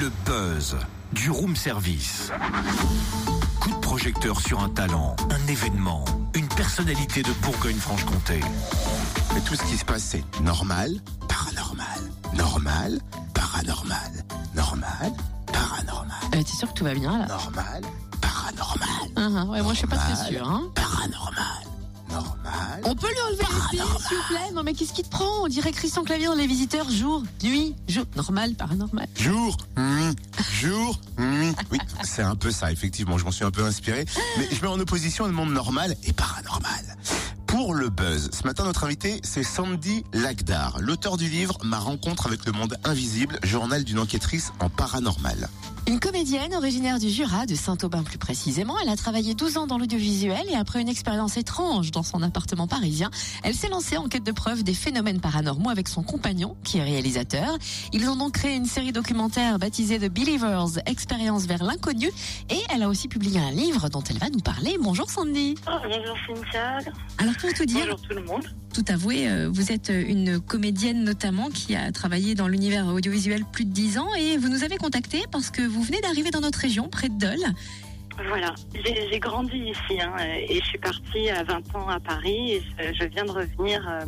le buzz du room service. Coup de projecteur sur un talent, un événement, une personnalité de Bourgogne-Franche-Comté. Mais tout ce qui se passe, c'est normal, paranormal, normal, paranormal, normal, paranormal, Euh, T'es sûr que tout va bien là? Normal, paranormal, Uhum, ouais, Moi je suis pas très Normal. sûre. Hein. paranormal, On peut lui enlever les pieds, s'il vous plaît Non mais qu'est-ce qui te prend On dirait Christian Clavier dans Les Visiteurs, jour, nuit, jour, normal, paranormal. Jour, nuit, jour, nuit. Oui, c'est un peu ça, effectivement. Je m'en suis un peu inspiré. Mais je mets en opposition le monde normal et paranormal. Pour le buzz, ce matin, notre invité, c'est Sandy Lagdar, l'auteur du livre Ma rencontre avec le monde invisible, journal d'une enquêtrice en paranormal. Une comédienne originaire du Jura, de Saint-Aubin plus précisément, elle a travaillé 12 ans dans l'audiovisuel et après une expérience étrange dans son appartement parisien, elle s'est lancée en quête de preuves des phénomènes paranormaux avec son compagnon, qui est réalisateur. Ils ont donc créé une série documentaire baptisée The Believers, expérience vers l'inconnu, et elle a aussi publié un livre dont elle va nous parler. Bonjour Sandy. Oh, bonjour Cynthia, Alors pour tout dire, bonjour tout le monde. tout avouer, euh, vous êtes une comédienne notamment qui a travaillé dans l'univers audiovisuel plus de 10 ans et vous nous avez contacté parce que vous venez d'arriver dans notre région, près de Dole. Voilà, j'ai j'ai grandi ici hein, et je suis partie à 20 ans à Paris et je, je viens de revenir euh,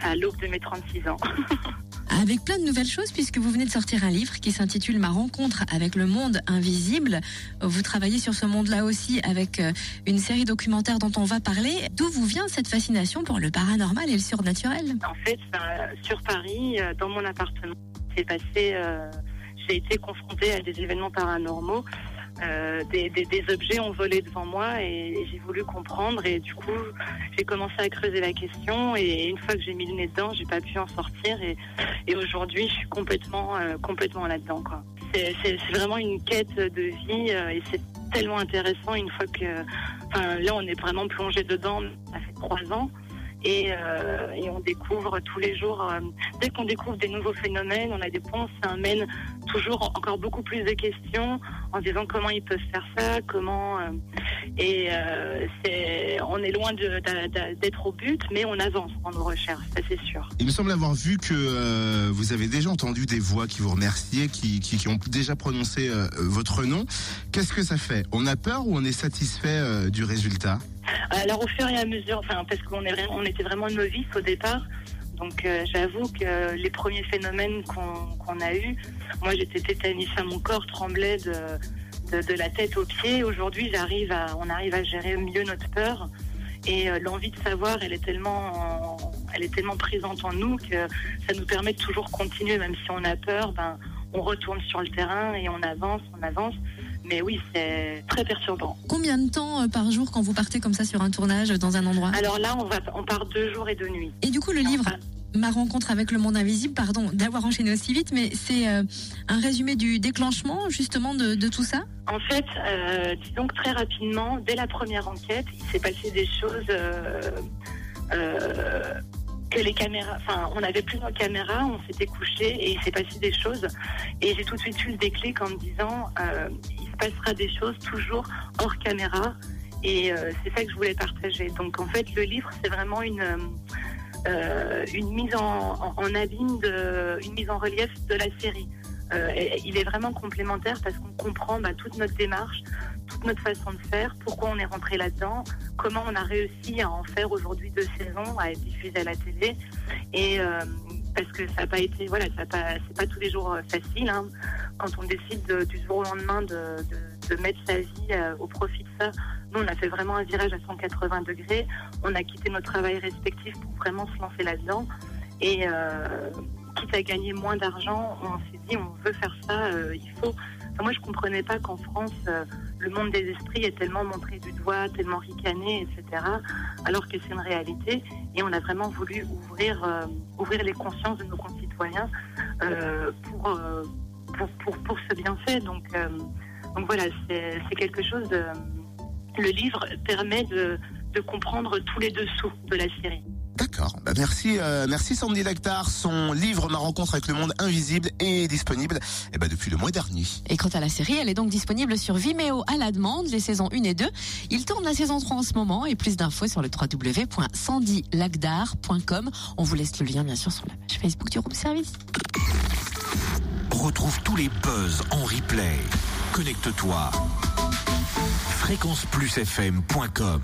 à l'aube de mes 36 ans. Avec plein de nouvelles choses, puisque vous venez de sortir un livre qui s'intitule Ma rencontre avec le monde invisible. Vous travaillez sur ce monde-là aussi avec euh, une série documentaire dont on va parler. D'où vous vient cette fascination pour le paranormal et le surnaturel? En fait, sur Paris, euh, dans mon appartement, c'est passé, euh, j'ai été confrontée à des événements paranormaux. Euh, des, des- des objets ont volé devant moi et, j'ai voulu comprendre et du coup j'ai commencé à creuser la question et une fois que j'ai mis le nez dedans j'ai pas pu en sortir et, et aujourd'hui je suis complètement euh, complètement là-dedans quoi. C'est, c'est- c'est vraiment une quête de vie euh, et c'est tellement intéressant une fois que enfin là on est vraiment plongé dedans ça fait trois ans et, euh, et on découvre tous les jours, euh, dès qu'on découvre des nouveaux phénomènes, on a des ponts, ça amène toujours encore beaucoup plus de questions en disant comment ils peuvent faire ça, comment euh, et on est loin d'être au but, mais on avance dans nos recherches, ça c'est sûr. Il me semble avoir vu que vous avez déjà entendu des voix qui vous remerciaient, qui, ont déjà prononcé votre nom. Qu'est-ce que ça fait? On a peur ou on est satisfait du résultat? Alors au fur et à mesure, enfin parce qu'on on était vraiment novices au départ. Donc euh, j'avoue que les premiers phénomènes qu'on a eus, moi j'étais tétanisée, mon corps tremblait de, de, la tête aux pieds. Aujourd'hui on arrive à gérer mieux notre peur et euh, l'envie de savoir, elle est tellement, elle est tellement présente en nous que ça nous permet de toujours continuer, même si on a peur, ben on retourne sur le terrain et on avance, on avance. Mais oui, c'est très perturbant. Combien de temps euh, par jour quand vous partez comme ça sur un tournage dans un endroit? Alors là, on va, on part deux jours et deux nuits. Et du coup, le livre Ma rencontre avec le monde invisible, pardon d'avoir enchaîné aussi vite, mais c'est euh, un résumé du déclenchement justement de, de tout ça? En fait, euh, disons que très rapidement, dès la première enquête, il s'est passé des choses euh, on n'avait plus nos caméras, on s'était couché et il s'est passé des choses. Et j'ai tout de suite eu le déclic en me disant, euh, il se passera des choses toujours hors caméra. Et euh, c'est ça que je voulais partager. Donc en fait, le livre, c'est vraiment une euh, une mise en, en, abîme, une mise en relief de la série. Euh, il est vraiment complémentaire parce qu'on comprend bah, toute notre démarche, toute notre façon de faire, pourquoi on est rentré là-dedans, comment on a réussi à en faire aujourd'hui deux saisons, à être diffusé à la télé. Et euh, parce que ça n'a pas été, voilà, ça c'est pas tous les jours euh, facile. hein. Quand on décide de- du jour au lendemain de, mettre sa vie au profit de ça, nous on a fait vraiment un virage à 180 degrés. On a quitté nos travails respectifs pour vraiment se lancer là-dedans. Et quitte à gagner moins d'argent, on s'est dit on veut faire ça, euh, il faut. Moi je comprenais pas qu'en France euh, le monde des esprits est tellement montré du doigt, tellement ricané, etc. Alors que c'est une réalité. Et on a vraiment voulu ouvrir, euh, ouvrir les consciences de nos concitoyens pour, pour, pour, pour ce bienfait. Donc, donc voilà, c'est quelque chose. Le livre permet de, de comprendre tous les dessous de la série. D'accord. Bah, merci, euh, merci Sandy Lactar. Son livre Ma rencontre avec le monde invisible est disponible eh ben, depuis le mois dernier. Et quant à la série, elle est donc disponible sur Vimeo à la demande, les saisons 1 et 2. Il tourne la saison 3 en ce moment et plus d'infos sur le www.sandylagdar.com. On vous laisse le lien bien sûr sur la page Facebook du Room Service. Retrouve tous les buzz en replay. Connecte-toi. fréquenceplusfm.com